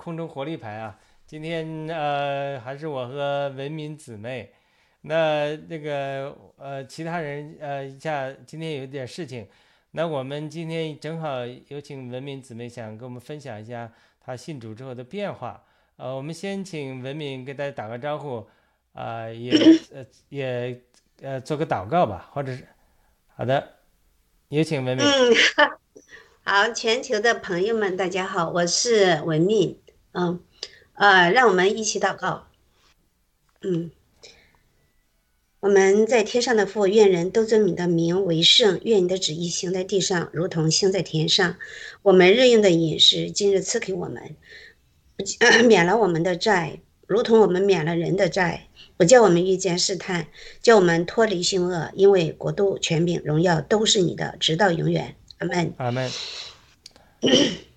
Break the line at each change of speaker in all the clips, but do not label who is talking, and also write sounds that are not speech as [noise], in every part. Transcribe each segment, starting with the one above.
空中活力牌啊。今天呃，还是我和文明姊妹。那那个呃，其他人呃，一下今天有点事情。那我们今天正好有请文明姊妹，想跟我们分享一下她信主之后的变化。呃，我们先请文明给大家打个招呼，啊、也呃也呃做个祷告吧，或者是好的，有请文明。
嗯，[laughs] 好，全球的朋友们，大家好，我是文敏，嗯，呃，让我们一起祷告，嗯，我们在天上的父，愿人都尊你的名为圣，愿你的旨意行在地上，如同行在天上。我们日用的饮食，今日赐给我们，[coughs] 免了我们的债，如同我们免了人的债。不叫我们遇见试探，叫我们脱离凶恶，因为国度、权柄、荣耀都是你的，直到永远。阿门。
阿门。[coughs] [coughs]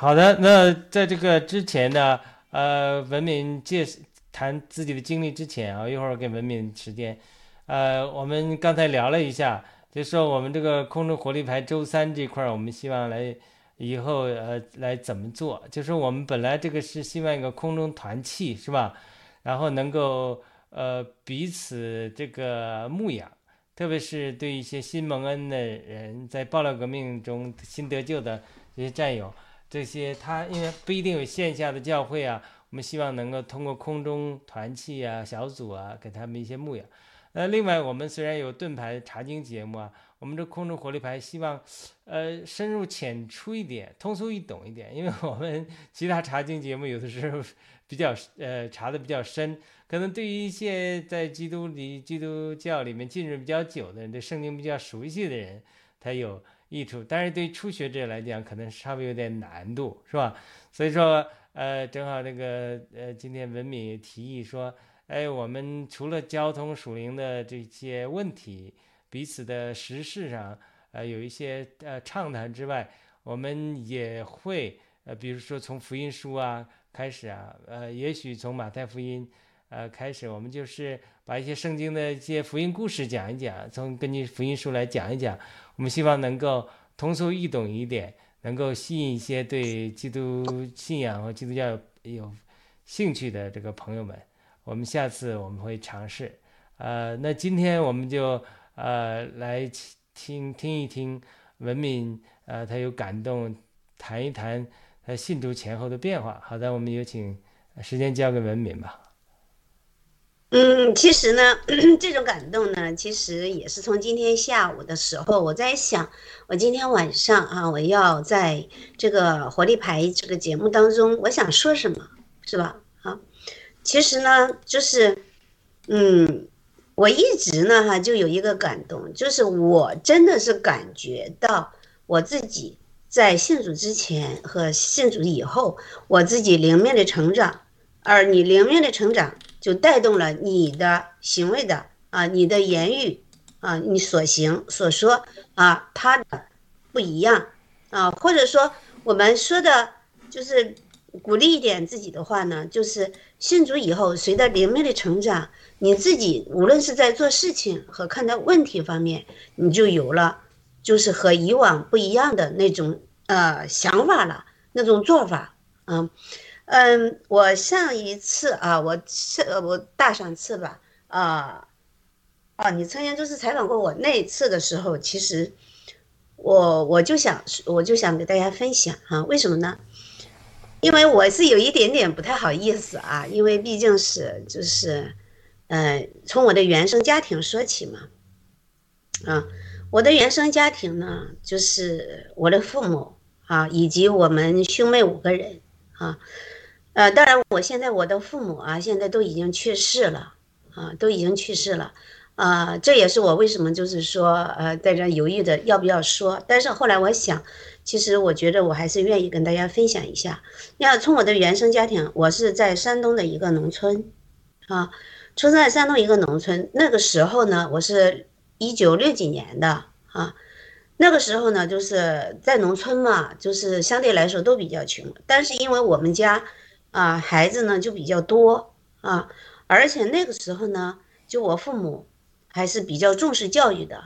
好的，那在这个之前呢，呃，文明介谈自己的经历之前啊，一会儿给文明时间。呃，我们刚才聊了一下，就说我们这个空中火力牌周三这块，我们希望来以后呃来怎么做？就是我们本来这个是希望一个空中团契是吧？然后能够呃彼此这个牧养。特别是对一些新蒙恩的人，在爆料革命中新得救的这些战友，这些他因为不一定有线下的教会啊，我们希望能够通过空中团契啊、小组啊，给他们一些牧养。那另外，我们虽然有盾牌查经节目啊，我们这空中活力牌希望，呃，深入浅出一点，通俗易懂一点，因为我们 [laughs] 其他查经节目有的时候比较呃查的比较深。可能对于一些在基督里、基督教里面浸润比较久的人，对圣经比较熟悉的人，他有益处。但是对初学者来讲，可能稍微有点难度，是吧？所以说，呃，正好这个呃，今天文敏提议说，哎，我们除了交通属灵的这些问题，彼此的时事上，呃，有一些呃畅谈之外，我们也会呃，比如说从福音书啊开始啊，呃，也许从马太福音。呃，开始我们就是把一些圣经的一些福音故事讲一讲，从根据福音书来讲一讲。我们希望能够通俗易懂一点，能够吸引一些对基督信仰和基督教有兴趣的这个朋友们。我们下次我们会尝试。呃，那今天我们就呃来听听一听文敏，呃，他有感动，谈一谈他信主前后的变化。好的，我们有请时间交给文敏吧。
嗯，其实呢，[clears throat] 这种感动呢，其实也是从今天下午的时候，我在想，我今天晚上啊，我要在这个活力牌这个节目当中，我想说什么，是吧？啊，其实呢，就是，嗯，我一直呢哈，就有一个感动，就是我真的是感觉到我自己在信主之前和信主以后，我自己灵命的成长，而你灵命的成长。就带动了你的行为的啊，你的言语啊，你所行所说啊，它的不一样啊，或者说我们说的，就是鼓励一点自己的话呢，就是信主以后，随着灵命的成长，你自己无论是在做事情和看待问题方面，你就有了就是和以往不一样的那种呃想法了，那种做法啊。嗯，我上一次啊，我是我大上次吧，啊，哦，你曾经就是采访过我那一次的时候，其实我我就想我就想给大家分享哈，为什么呢？因为我是有一点点不太好意思啊，因为毕竟是就是，嗯，从我的原生家庭说起嘛，啊，我的原生家庭呢，就是我的父母啊，以及我们兄妹五个人啊。呃，当然，我现在我的父母啊，现在都已经去世了，啊，都已经去世了，啊，这也是我为什么就是说，呃，在这犹豫的要不要说。但是后来我想，其实我觉得我还是愿意跟大家分享一下。要从我的原生家庭，我是在山东的一个农村，啊，出生在山东一个农村。那个时候呢，我是一九六几年的啊，那个时候呢，就是在农村嘛，就是相对来说都比较穷。但是因为我们家啊，孩子呢就比较多啊，而且那个时候呢，就我父母。还是比较重视教育的。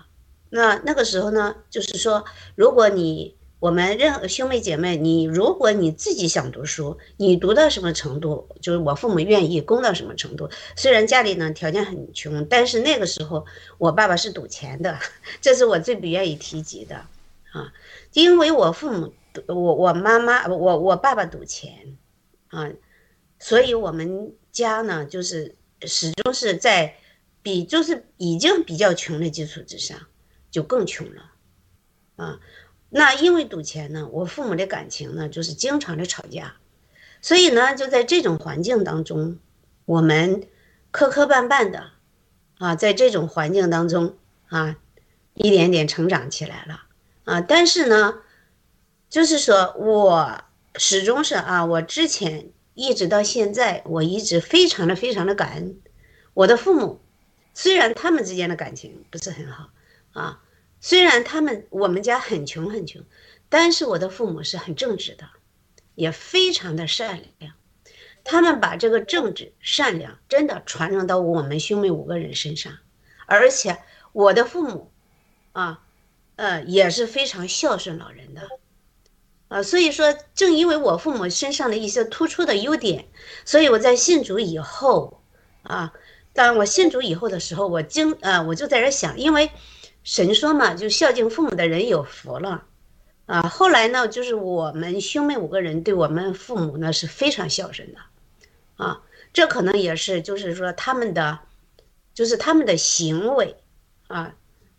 那那个时候呢，就是说，如果你我们任何兄妹姐妹，你如果你自己想读书，你读到什么程度，就是我父母愿意供到什么程度。虽然家里呢条件很穷，但是那个时候我爸爸是赌钱的，[laughs] 这是我最不愿意提及的啊，因为我父母我我妈妈我我爸爸赌钱啊，所以我们家呢就是始终是在。比就是已经比较穷的基础之上，就更穷了，啊，那因为赌钱呢，我父母的感情呢就是经常的吵架，所以呢就在这种环境当中，我们磕磕绊绊的，啊，在这种环境当中啊，一点点成长起来了，啊，但是呢，就是说我始终是啊，我之前一直到现在，我一直非常的非常的感恩我的父母。虽然他们之间的感情不是很好，啊，虽然他们我们家很穷很穷，但是我的父母是很正直的，也非常的善良，他们把这个正直善良真的传承到我们兄妹五个人身上，而且我的父母，啊，呃也是非常孝顺老人的，啊，所以说正因为我父母身上的一些突出的优点，所以我在信主以后，啊。当我信主以后的时候，我经呃，我就在这想，因为神说嘛，就孝敬父母的人有福了，啊，后来呢，就是我们兄妹五个人对我们父母呢是非常孝顺的，啊，这可能也是就是说他们的，就是他们的行为，啊，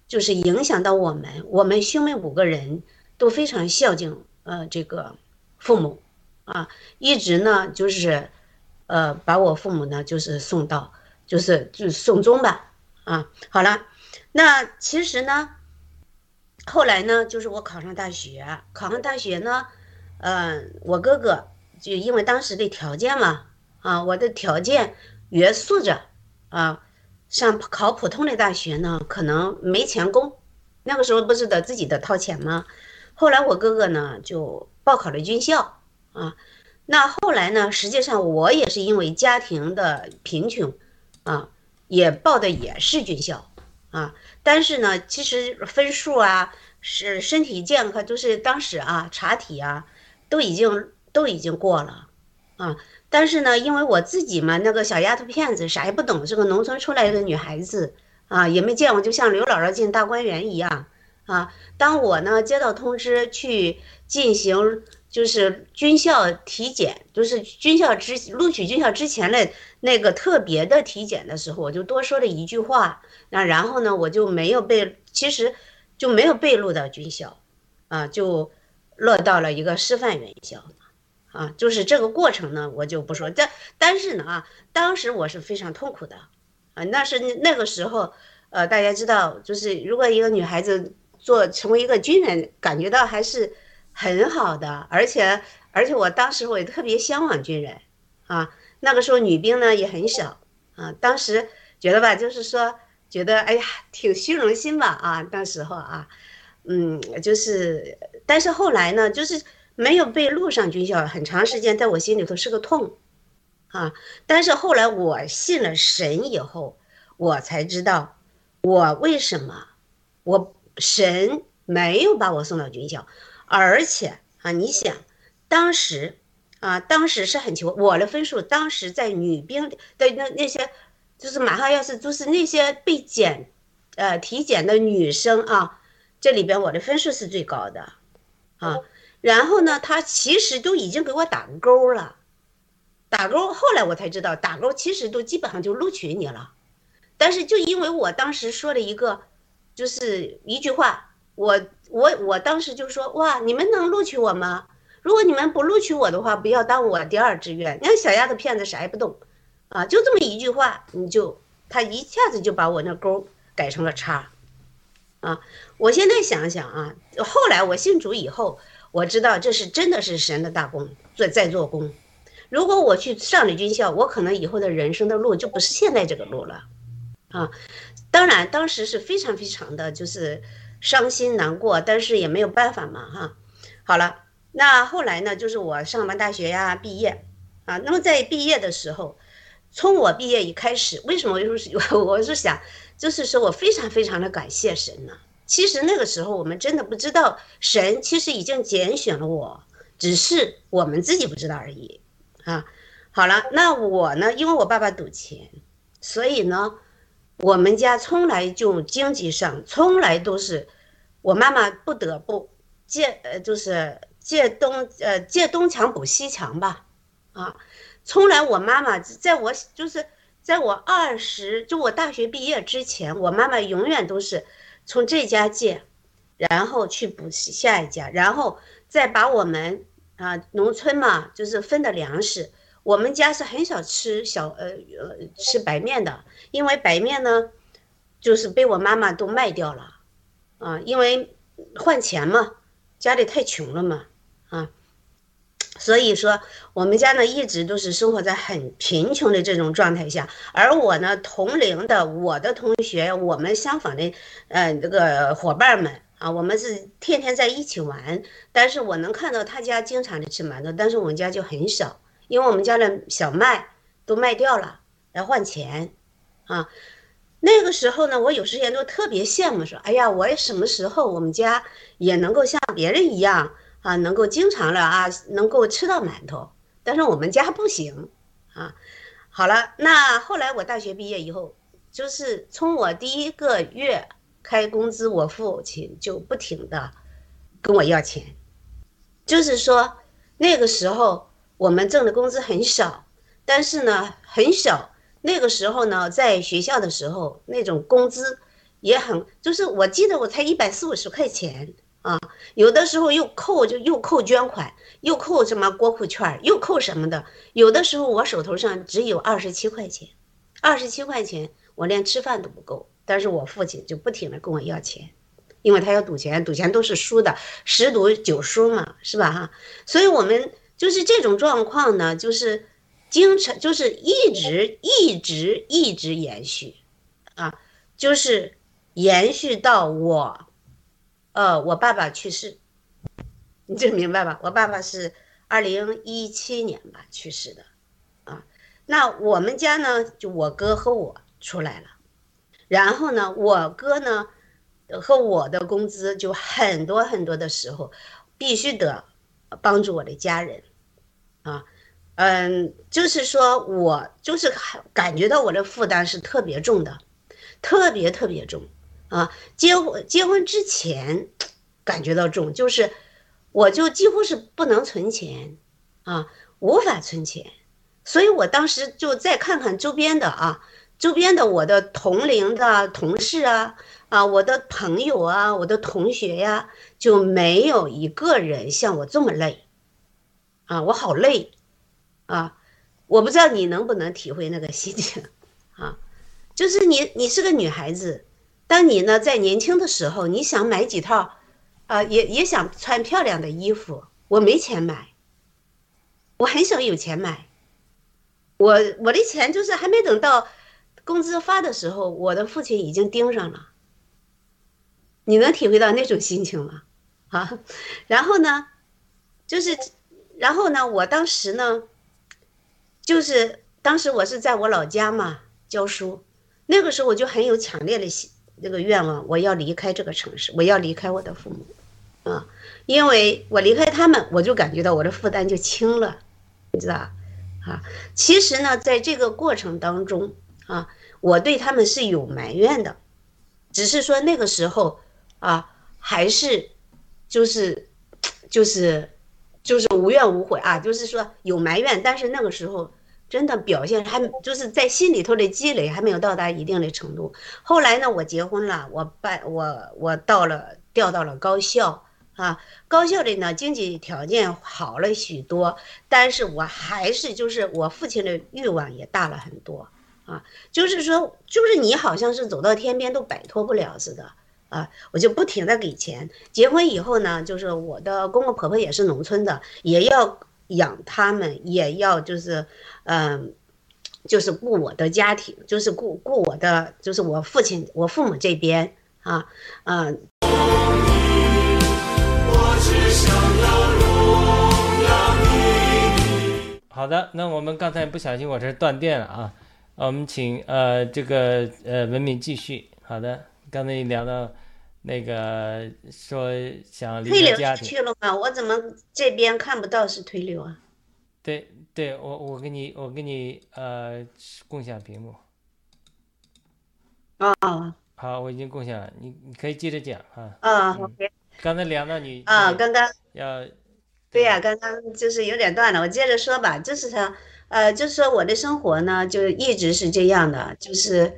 就是影响到我们，我们兄妹五个人都非常孝敬呃这个父母，啊，一直呢就是呃把我父母呢就是送到。就是就送终吧，啊，好了，那其实呢，后来呢，就是我考上大学，考上大学呢，嗯，我哥哥就因为当时的条件嘛，啊，我的条件约束着，啊，上考普通的大学呢，可能没钱供，那个时候不是得自己的掏钱吗？后来我哥哥呢就报考了军校，啊，那后来呢，实际上我也是因为家庭的贫穷。啊，也报的也是军校，啊，但是呢，其实分数啊，是身体健康，就是当时啊查体啊，都已经都已经过了，啊，但是呢，因为我自己嘛，那个小丫头片子，啥也不懂，是个农村出来的女孩子，啊，也没见过，就像刘姥姥进大观园一样，啊，当我呢接到通知去进行。就是军校体检，就是军校之录取军校之前的那个特别的体检的时候，我就多说了一句话，那然后呢，我就没有被，其实就没有被录到军校，啊，就落到了一个师范院校，啊，就是这个过程呢，我就不说，但但是呢，啊，当时我是非常痛苦的，啊，那是那个时候，呃，大家知道，就是如果一个女孩子做成为一个军人，感觉到还是。很好的，而且而且我当时我也特别向往军人，啊，那个时候女兵呢也很少，啊，当时觉得吧，就是说觉得哎呀挺虚荣心吧，啊，那时候啊，嗯，就是，但是后来呢，就是没有被录上军校，很长时间在我心里头是个痛，啊，但是后来我信了神以后，我才知道我为什么我神没有把我送到军校。而且啊，你想，当时啊，当时是很穷，我的分数当时在女兵的那那些，就是马上要是就是那些被检，呃，体检的女生啊，这里边我的分数是最高的，啊，然后呢，他其实都已经给我打勾了，打勾，后来我才知道打勾其实都基本上就录取你了，但是就因为我当时说了一个，就是一句话。我我我当时就说哇，你们能录取我吗？如果你们不录取我的话，不要当我第二志愿。你看小丫头片子啥也不懂，啊，就这么一句话，你就他一下子就把我那勾改成了叉，啊，我现在想想啊，后来我信主以后，我知道这是真的是神的大功在在做工。如果我去上了军校，我可能以后的人生的路就不是现在这个路了，啊，当然当时是非常非常的就是伤心难过，但是也没有办法嘛，哈。好了，那后来呢，就是我上完大学呀，毕业，啊，那么在毕业的时候，从我毕业一开始，为什么我是 [laughs] 我是想，就是说我非常非常的感谢神呢？其实那个时候我们真的不知道，神其实已经拣选了我，只是我们自己不知道而已。啊，好了，那我呢？因为我爸爸赌钱，所以呢，我们家从来就经济上从来都是我妈妈不得不借呃，就是借东呃借东墙补西墙吧，啊，从来我妈妈在我就是在我二十就我大学毕业之前，我妈妈永远都是从这家借，然后去补下一家，然后再把我们。啊，农村嘛，就是分的粮食。我们家是很少吃小呃呃吃白面的，因为白面呢，就是被我妈妈都卖掉了，啊，因为换钱嘛，家里太穷了嘛，啊，所以说我们家呢一直都是生活在很贫穷的这种状态下。而我呢，同龄的我的同学，我们相仿的，呃，这个伙伴们。啊，我们是天天在一起玩，但是我能看到他家经常的吃馒头，但是我们家就很少，因为我们家的小麦都卖掉了来换钱，啊，那个时候呢，我有时间都特别羡慕，说，哎呀，我什么时候我们家也能够像别人一样啊，能够经常的啊，能够吃到馒头，但是我们家不行，啊，好了，那后来我大学毕业以后，就是从我第一个月。开工资，我父亲就不停的跟我要钱，就是说那个时候我们挣的工资很少，但是呢很小。那个时候呢，在学校的时候，那种工资也很，就是我记得我才一百四五十块钱啊，有的时候又扣就又扣捐款，又扣什么国库券，又扣什么的。有的时候我手头上只有二十七块钱，二十七块钱我连吃饭都不够。但是我父亲就不停的跟我要钱，因为他要赌钱，赌钱都是输的，十赌九输嘛，是吧哈？所以我们就是这种状况呢，就是经常就是一直一直一直延续，啊，就是延续到我，呃，我爸爸去世，你就明白吧？我爸爸是二零一七年吧去世的，啊，那我们家呢，就我哥和我出来了。然后呢，我哥呢，和我的工资就很多很多的时候，必须得帮助我的家人，啊，嗯，就是说我就是感觉到我的负担是特别重的，特别特别重，啊，结婚结婚之前感觉到重，就是我就几乎是不能存钱，啊，无法存钱，所以我当时就再看看周边的啊。周边的我的同龄的同事啊，啊，我的朋友啊，我的同学呀，就没有一个人像我这么累，啊，我好累，啊，我不知道你能不能体会那个心情，啊，就是你你是个女孩子，当你呢在年轻的时候，你想买几套，啊，也也想穿漂亮的衣服，我没钱买，我很少有钱买，我我的钱就是还没等到。工资发的时候，我的父亲已经盯上了。你能体会到那种心情吗？[laughs] 啊，然后呢，就是，然后呢，我当时呢，就是当时我是在我老家嘛教书，那个时候我就很有强烈的心那个愿望，我要离开这个城市，我要离开我的父母，啊，因为我离开他们，我就感觉到我的负担就轻了，你知道啊，其实呢，在这个过程当中。啊，我对他们是有埋怨的，只是说那个时候啊，还是就是就是就是无怨无悔啊，就是说有埋怨，但是那个时候真的表现还就是在心里头的积累还没有到达一定的程度。后来呢，我结婚了，我办我我到了调到了高校啊，高校里呢经济条件好了许多，但是我还是就是我父亲的欲望也大了很多。啊，就是说，就是你好像是走到天边都摆脱不了似的啊，我就不停的给钱。结婚以后呢，就是我的公公婆婆也是农村的，也要养他们，也要就是嗯。就是顾我的家庭，就是顾顾我的，就是我父亲、我父母这边啊，嗯。
好的，那我们刚才不小心我这断电了啊，我们请呃这个呃文明继续。好的，刚才你聊到那个说想离开家庭
去了吗？我怎么这边看不到是推流啊？
对。对我，我给你，我给你，呃，共享屏幕。
啊，
好，我已经共享了，你你可以接着讲
啊。啊，OK。
刚才聊到你
啊，刚刚
要，
对呀，刚刚就是有点断了，我接着说吧，就是他，呃，就是说我的生活呢，就一直是这样的，就是，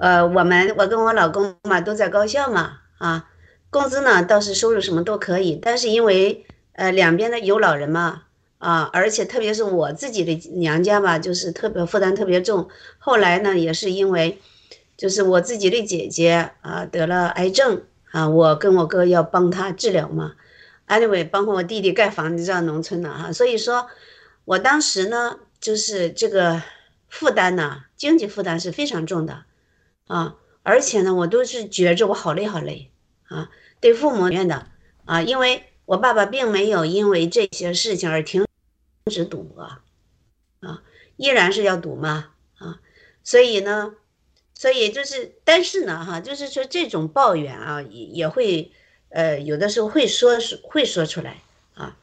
呃，我们我跟我老公嘛都在高校嘛，啊，工资呢倒是收入什么都可以，但是因为呃两边的有老人嘛。啊，而且特别是我自己的娘家吧，就是特别负担特别重。后来呢，也是因为，就是我自己的姐姐啊得了癌症啊，我跟我哥要帮她治疗嘛。Anyway，包括我弟弟盖房子，在农村呢哈，所以说，我当时呢，就是这个负担呢，经济负担是非常重的啊。而且呢，我都是觉着我好累好累啊，对父母怨的啊，因为我爸爸并没有因为这些事情而停。止赌博，啊，依然是要赌嘛，啊，所以呢，所以就是，但是呢，哈，就是说这种抱怨啊，也也会，呃，有的时候会说会说出来啊，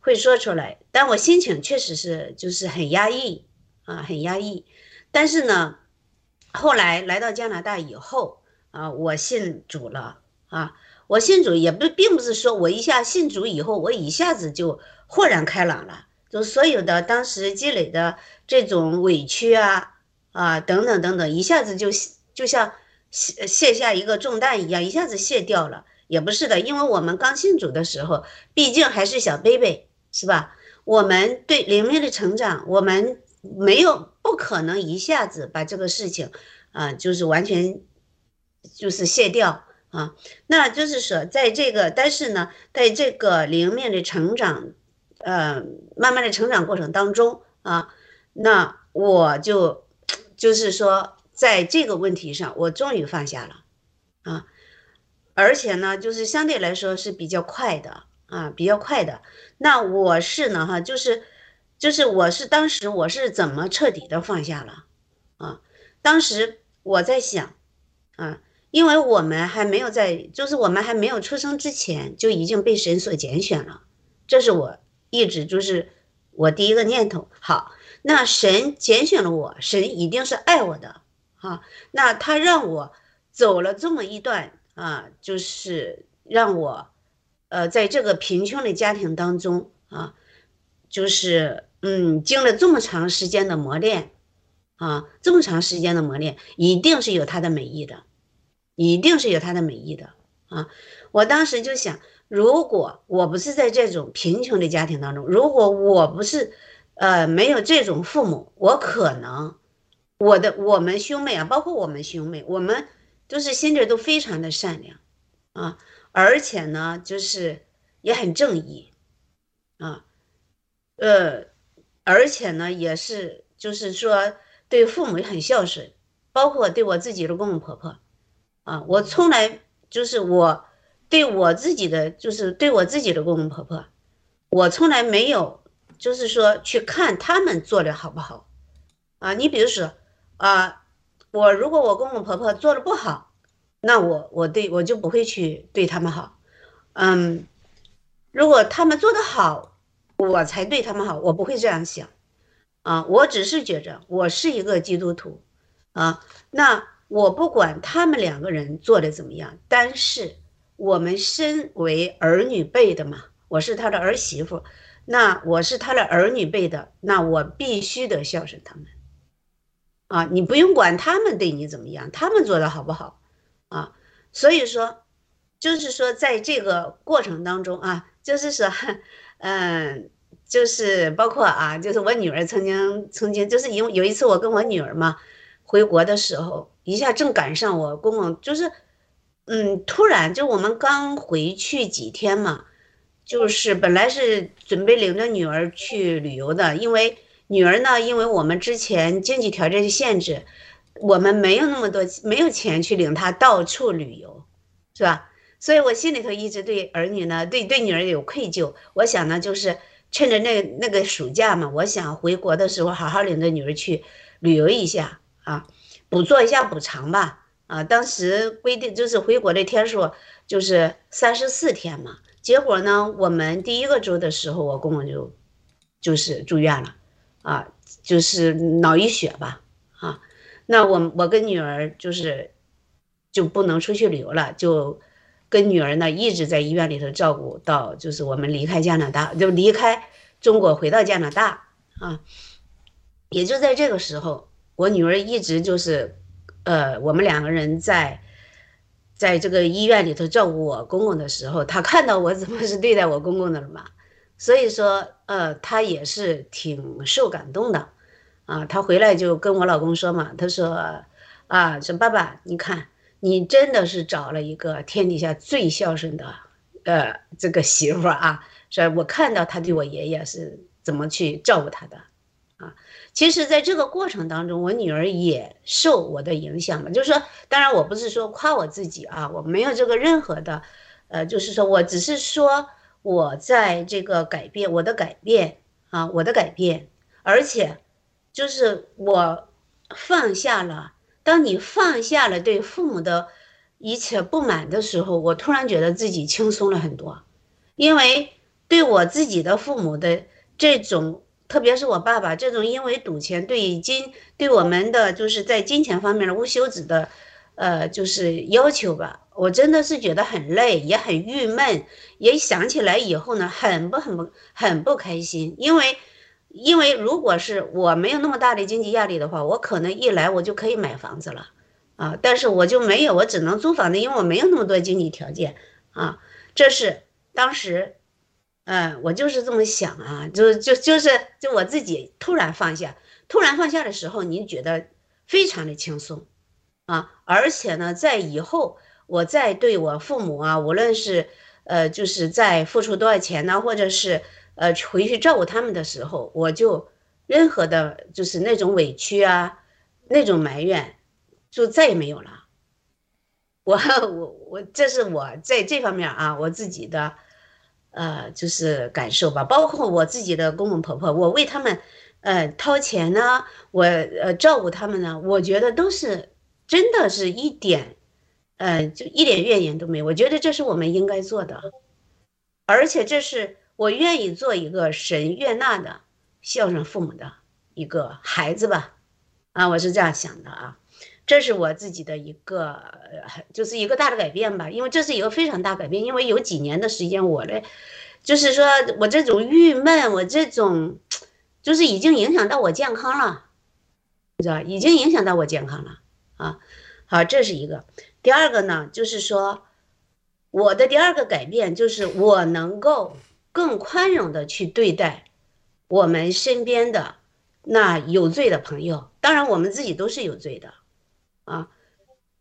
会说出来，但我心情确实是就是很压抑啊，很压抑。但是呢，后来来到加拿大以后啊，我信主了啊，我信主也不并不是说我一下信主以后，我一下子就豁然开朗了。就所有的当时积累的这种委屈啊啊等等等等，一下子就就像卸卸下一个重担一样，一下子卸掉了。也不是的，因为我们刚信主的时候，毕竟还是小 baby，是吧？我们对灵命的成长，我们没有不可能一下子把这个事情啊，就是完全就是卸掉啊。那就是说，在这个但是呢，在这个灵面的成长。呃，慢慢的成长过程当中啊，那我就就是说，在这个问题上，我终于放下了啊，而且呢，就是相对来说是比较快的啊，比较快的。那我是呢，哈，就是就是我是当时我是怎么彻底的放下了啊？当时我在想啊，因为我们还没有在，就是我们还没有出生之前就已经被神所拣选了，这是我。一直就是我第一个念头。好，那神拣选了我，神一定是爱我的啊。那他让我走了这么一段啊，就是让我呃，在这个贫穷的家庭当中啊，就是嗯，经了这么长时间的磨练啊，这么长时间的磨练，一定是有他的美意的，一定是有他的美意的啊。我当时就想。如果我不是在这种贫穷的家庭当中，如果我不是，呃，没有这种父母，我可能，我的我们兄妹啊，包括我们兄妹，我们都是心里都非常的善良，啊，而且呢，就是也很正义，啊，呃，而且呢，也是就是说对父母很孝顺，包括对我自己的公公婆婆，啊，我从来就是我。对我自己的就是对我自己的公公婆婆，我从来没有就是说去看他们做的好不好，啊，你比如说啊，我如果我公公婆婆做的不好，那我我对我就不会去对他们好，嗯，如果他们做的好，我才对他们好，我不会这样想，啊，我只是觉着我是一个基督徒，啊，那我不管他们两个人做的怎么样，但是。我们身为儿女辈的嘛，我是他的儿媳妇，那我是他的儿女辈的，那我必须得孝顺他们，啊，你不用管他们对你怎么样，他们做的好不好，啊，所以说，就是说在这个过程当中啊，就是说，嗯，就是包括啊，就是我女儿曾经曾经就是有有一次我跟我女儿嘛。回国的时候，一下正赶上我公公就是，嗯，突然就我们刚回去几天嘛，就是本来是准备领着女儿去旅游的，因为女儿呢，因为我们之前经济条件限制，我们没有那么多没有钱去领她到处旅游，是吧？所以我心里头一直对儿女呢，对对女儿有愧疚。我想呢，就是趁着那那个暑假嘛，我想回国的时候好好领着女儿去旅游一下。啊，补做一下补偿吧。啊，当时规定就是回国的天数就是三十四天嘛。结果呢，我们第一个周的时候，我公公就就是住院了，啊，就是脑溢血吧。啊，那我我跟女儿就是就不能出去旅游了，就跟女儿呢一直在医院里头照顾到就是我们离开加拿大，就离开中国回到加拿大啊，也就在这个时候。我女儿一直就是，呃，我们两个人在，在这个医院里头照顾我公公的时候，她看到我怎么是对待我公公的了嘛，所以说，呃，她也是挺受感动的，啊，她回来就跟我老公说嘛，她说，啊，说爸爸，你看，你真的是找了一个天底下最孝顺的，呃，这个媳妇啊，所以我看到他对我爷爷是怎么去照顾他的。啊，其实，在这个过程当中，我女儿也受我的影响嘛。就是说，当然，我不是说夸我自己啊，我没有这个任何的，呃，就是说我只是说我在这个改变，我的改变啊，我的改变，而且就是我放下了。当你放下了对父母的一切不满的时候，我突然觉得自己轻松了很多，因为对我自己的父母的这种。特别是我爸爸这种因为赌钱对金对我们的就是在金钱方面的无休止的，呃，就是要求吧，我真的是觉得很累，也很郁闷，也想起来以后呢，很不很不很不开心。因为，因为如果是我没有那么大的经济压力的话，我可能一来我就可以买房子了，啊，但是我就没有，我只能租房子，因为我没有那么多经济条件啊。这是当时。嗯，我就是这么想啊，就就就是就我自己突然放下，突然放下的时候，你觉得非常的轻松，啊，而且呢，在以后我再对我父母啊，无论是呃，就是在付出多少钱呢，或者是呃回去照顾他们的时候，我就任何的，就是那种委屈啊，那种埋怨，就再也没有了。我我我，这是我在这方面啊，我自己的。呃，就是感受吧，包括我自己的公公婆婆，我为他们，呃，掏钱呢，我呃照顾他们呢，我觉得都是真的是一点，呃，就一点怨言都没有。我觉得这是我们应该做的，而且这是我愿意做一个神悦纳的孝顺父母的一个孩子吧，啊，我是这样想的啊。这是我自己的一个，就是一个大的改变吧，因为这是一个非常大改变，因为有几年的时间，我的，就是说我这种郁闷，我这种，就是已经影响到我健康了，你知道，已经影响到我健康了啊。好，这是一个。第二个呢，就是说，我的第二个改变就是我能够更宽容的去对待我们身边的那有罪的朋友，当然我们自己都是有罪的。啊，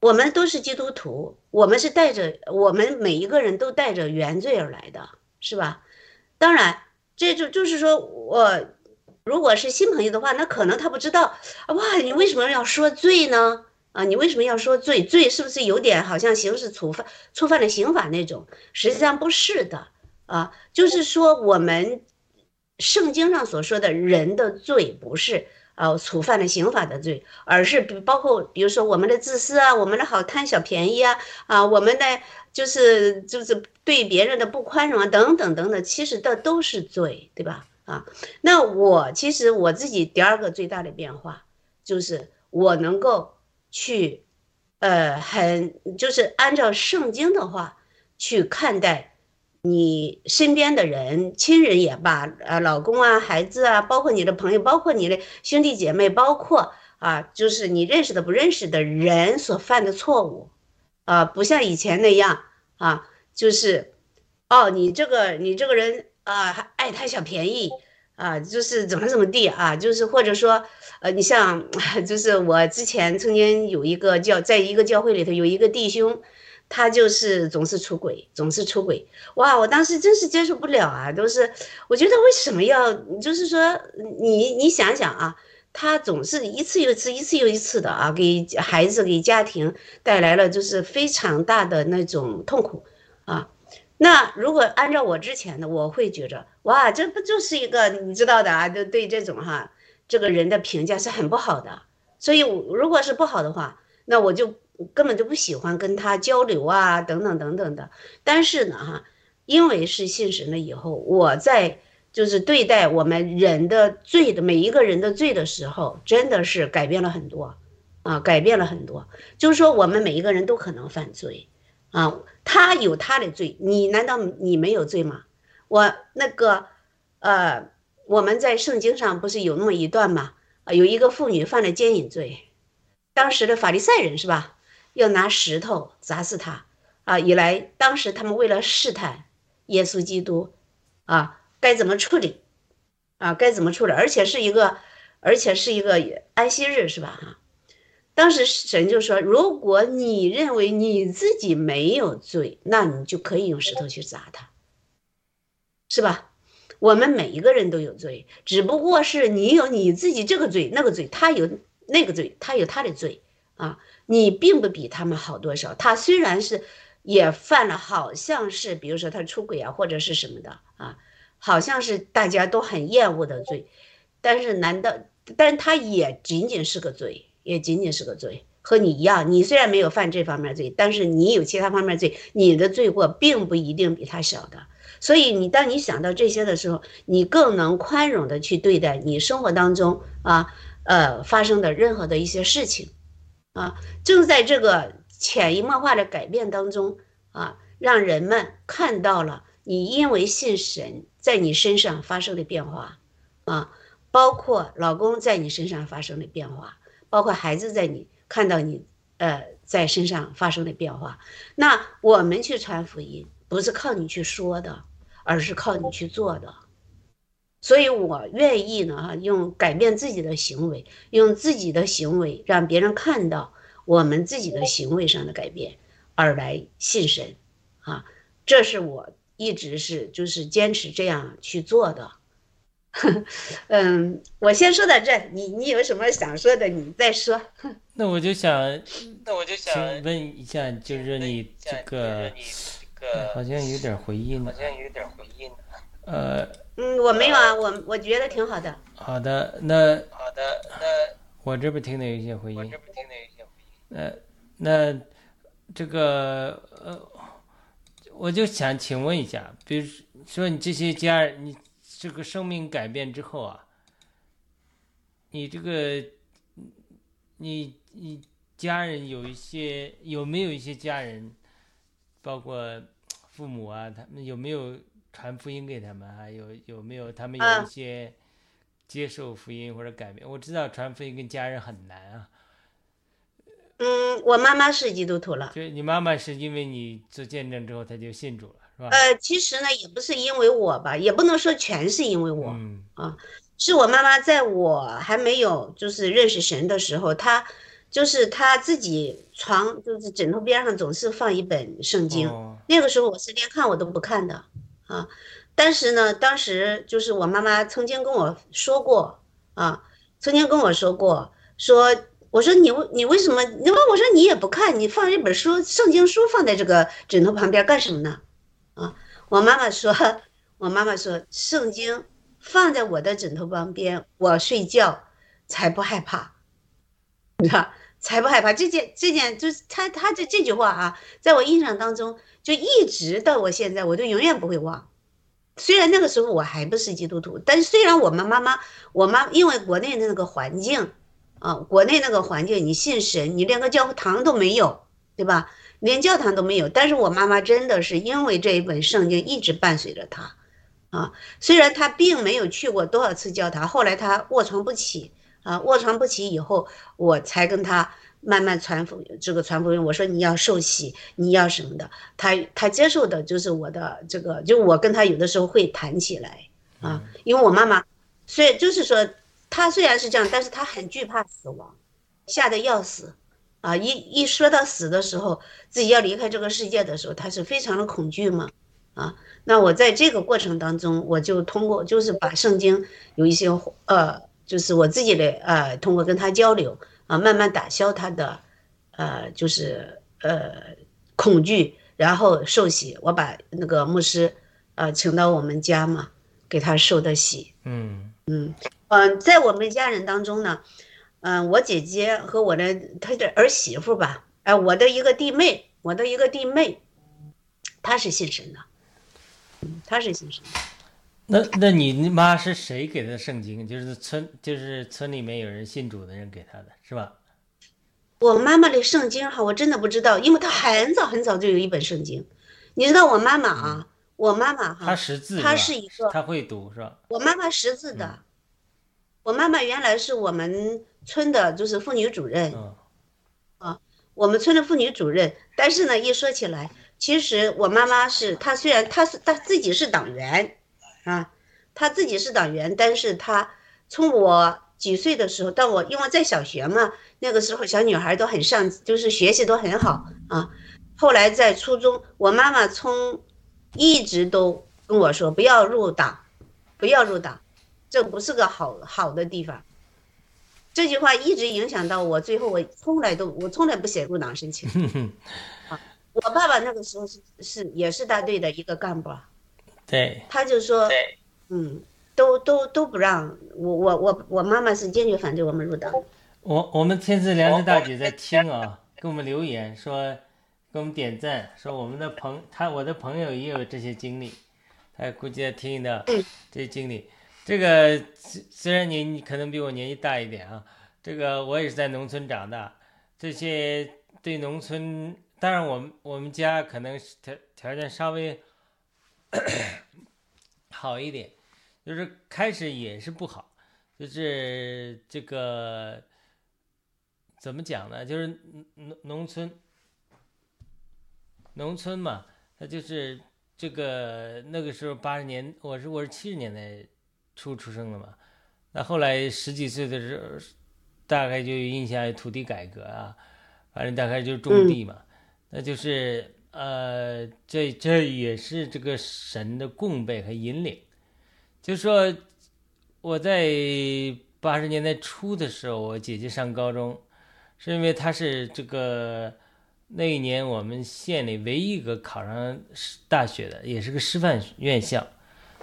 我们都是基督徒，我们是带着我们每一个人都带着原罪而来的，是吧？当然，这就就是说我如果是新朋友的话，那可能他不知道哇，你为什么要说罪呢？啊，你为什么要说罪？罪是不是有点好像刑事触犯触犯了刑法那种？实际上不是的啊，就是说我们圣经上所说的人的罪不是。呃，触犯了刑法的罪，而是包括比如说我们的自私啊，我们的好贪小便宜啊，啊，我们的就是就是对别人的不宽容啊，等等等等，其实这都是罪，对吧？啊，那我其实我自己第二个最大的变化就是我能够去，呃，很就是按照圣经的话去看待。你身边的人、亲人也罢，呃，老公啊、孩子啊，包括你的朋友，包括你的兄弟姐妹，包括啊，就是你认识的、不认识的人所犯的错误，啊，不像以前那样啊，就是，哦，你这个你这个人啊，爱贪小便宜，啊，就是怎么怎么地啊，就是或者说，呃，你像，[laughs] 就是我之前曾经有一个教，在一个教会里头有一个弟兄，他就是总是出轨，总是出轨，哇，我当时真是接受不了啊，都是，我觉得为什么要，就是说，你你想想啊，他总是一次又一次，一次又一次的啊，给孩子给家庭带来了就是非常大的那种痛苦啊。那如果按照我之前的，我会觉着，哇，这不就是一个你知道的啊？就对这种哈，这个人的评价是很不好的。所以，如果是不好的话，那我就我根本就不喜欢跟他交流啊，等等等等的。但是呢，哈，因为是信神了以后，我在就是对待我们人的罪的每一个人的罪的时候，真的是改变了很多啊，改变了很多。就是说，我们每一个人都可能犯罪。啊，他有他的罪，你难道你没有罪吗？我那个，呃，我们在圣经上不是有那么一段吗？啊，有一个妇女犯了奸淫罪，当时的法利赛人是吧，要拿石头砸死他啊。以来，当时他们为了试探耶稣基督，啊，该怎么处理？啊，该怎么处理？而且是一个，而且是一个安息日是吧？哈。当时神就说：“如果你认为你自己没有罪，那你就可以用石头去砸他，是吧？我们每一个人都有罪，只不过是你有你自己这个罪那个罪，他有那个罪，他有他的罪啊。你并不比他们好多少。他虽然是也犯了，好像是比如说他出轨啊，或者是什么的啊，好像是大家都很厌恶的罪，但是难道？但他也仅仅是个罪。”也仅仅是个罪，和你一样。你虽然没有犯这方面罪，但是你有其他方面罪，你的罪过并不一定比他小的。所以，你当你想到这些的时候，你更能宽容的去对待你生活当中啊，呃发生的任何的一些事情，啊，正在这个潜移默化的改变当中啊，让人们看到了你因为信神在你身上发生的变化，啊，包括老公在你身上发生的变化。包括孩子在你看到你，呃，在身上发生的变化，那我们去传福音不是靠你去说的，而是靠你去做的。所以我愿意呢，哈，用改变自己的行为，用自己的行为让别人看到我们自己的行为上的改变，而来信神，啊，这是我一直是就是坚持这样去做的。[laughs] 嗯，我先说到这，你你有什么想说的，你再说。[laughs]
那我就想，
那我就想
问一下，就是你这个，好像有点回音
好像有点回音
呃，
嗯，我没有啊，我我觉得挺好的。
好的，那
好的，那
我这边听到有一些回音。我
这边听到有一些回音。
呃，那这个呃，我就想请问一下，比如说你这些家人，你。这个生命改变之后啊，你这个，你你家人有一些有没有一些家人，包括父母啊，他们有没有传福音给他们？啊有有没有他们有一些接受福音或者改变？我知道传福音跟家人很难啊。
嗯，我妈妈是基督徒了。
就你妈妈是因为你做见证之后，她就信主了。
是吧呃，其实呢，也不是因为我吧，也不能说全是因为我啊，是我妈妈在我还没有就是认识神的时候，她就是她自己床就是枕头边上总是放一本圣经，那个时候我是连看我都不看的啊，但是呢，当时就是我妈妈曾经跟我说过啊，曾经跟我说过，说我说你为你为什么？你问我说你也不看，你放一本书圣经书放在这个枕头旁边干什么呢？啊，我妈妈说，我妈妈说，圣经放在我的枕头旁边，我睡觉才不害怕，你知道，才不害怕。这件这件就是他他这这句话啊，在我印象当中，就一直到我现在，我都永远不会忘。虽然那个时候我还不是基督徒，但是虽然我们妈妈，我妈因为国内的那个环境，啊，国内那个环境，你信神，你连个教堂都没有，对吧？连教堂都没有，但是我妈妈真的是因为这一本圣经一直伴随着她，啊，虽然她并没有去过多少次教堂，后来她卧床不起，啊，卧床不起以后，我才跟他慢慢传福这个传福音。我说你要受洗，你要什么的，他他接受的就是我的这个，就我跟他有的时候会谈起来，啊，因为我妈妈所以就是说，她虽然是这样，但是她很惧怕死亡，吓得要死啊！一一说到死的时候，自己要离开这个世界的时候，他是非常的恐惧嘛啊。那我在这个过程当中，我就通过就是把圣经有一些呃，就是我自己的呃，通过跟他交流啊，慢慢打消他的呃，就是呃恐惧，然后受洗。我把那个牧师呃请到我们家嘛，给他受的洗。
嗯
嗯嗯，在我们家人当中呢，嗯，我姐姐和我的她的儿媳妇吧，哎，我的一个弟妹，我的一个弟妹，她是信神的。她是信神。
那那你妈是谁给的圣经？就是村就是村里面有人信主的人给他的是吧？
我妈妈的圣经哈，我真的不知道，因为她很早很早就有一本圣经。你知道我妈妈啊，我妈妈哈，
她识字，
她是一个，
她会读是吧？
我妈妈识字的，我妈妈原来是我们村的，就是妇女主任。啊，我们村的妇女主任，但是呢，一说起来。其实我妈妈是她，虽然她是她自己是党员，啊，他自己是党员，但是他从我几岁的时候，到我因为在小学嘛，那个时候小女孩都很上，就是学习都很好啊。后来在初中，我妈妈从一直都跟我说不要入党，不要入党，这不是个好好的地方。这句话一直影响到我，最后我从来都我从来不写入党申请。[laughs] 我爸爸那个时候是是也是大队的一个干部，
对，
他就说，嗯，都都都不让我我我我妈妈是坚决反对我们入党。
我我们天赐良知大姐在听啊，[laughs] 给我们留言说，给我们点赞，说我们的朋他我的朋友也有这些经历，他估计在听的这些经历。这个虽虽然您可能比我年纪大一点啊，这个我也是在农村长大，这些对农村。当然，我们我们家可能条条件稍微 [coughs] 好一点，就是开始也是不好，就是这个怎么讲呢？就是农农村，农村嘛，它就是这个那个时候八十年，我是我是七十年代初出生的嘛，那后来十几岁的时候，大概就有印象土地改革啊，反正大概就是种地嘛。那就是呃，这这也是这个神的供备和引领。就说我在八十年代初的时候，我姐姐上高中，是因为她是这个那一年我们县里唯一一个考上大学的，也是个师范院校。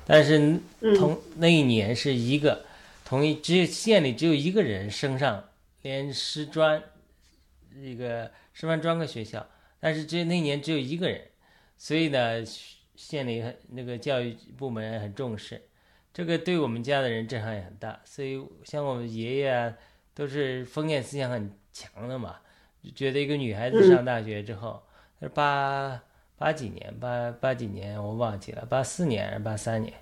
但是同那一年是一个同一只有县里只有一个人升上连师专一个师范专科学校。但是这那年只有一个人，所以呢，县里那个教育部门很重视，这个对我们家的人震撼也很大。所以像我们爷爷啊，都是封建思想很强的嘛，就觉得一个女孩子上大学之后，是八八几年，八八几年我忘记了，八四年还是八三年。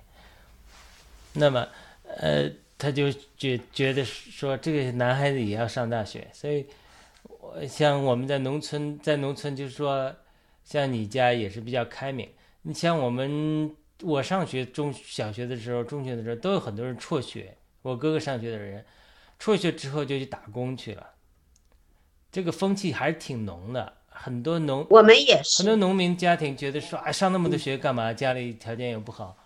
那么，呃，他就觉觉得说这个男孩子也要上大学，所以。像我们在农村，在农村就是说，像你家也是比较开明。你像我们，我上学中小学的时候，中学的时候都有很多人辍学。我哥哥上学的人，辍学之后就去打工去了。这个风气还是挺浓的，很多农
我们也是
很多农民家庭觉得说，哎，上那么多学干嘛？家里条件又不好，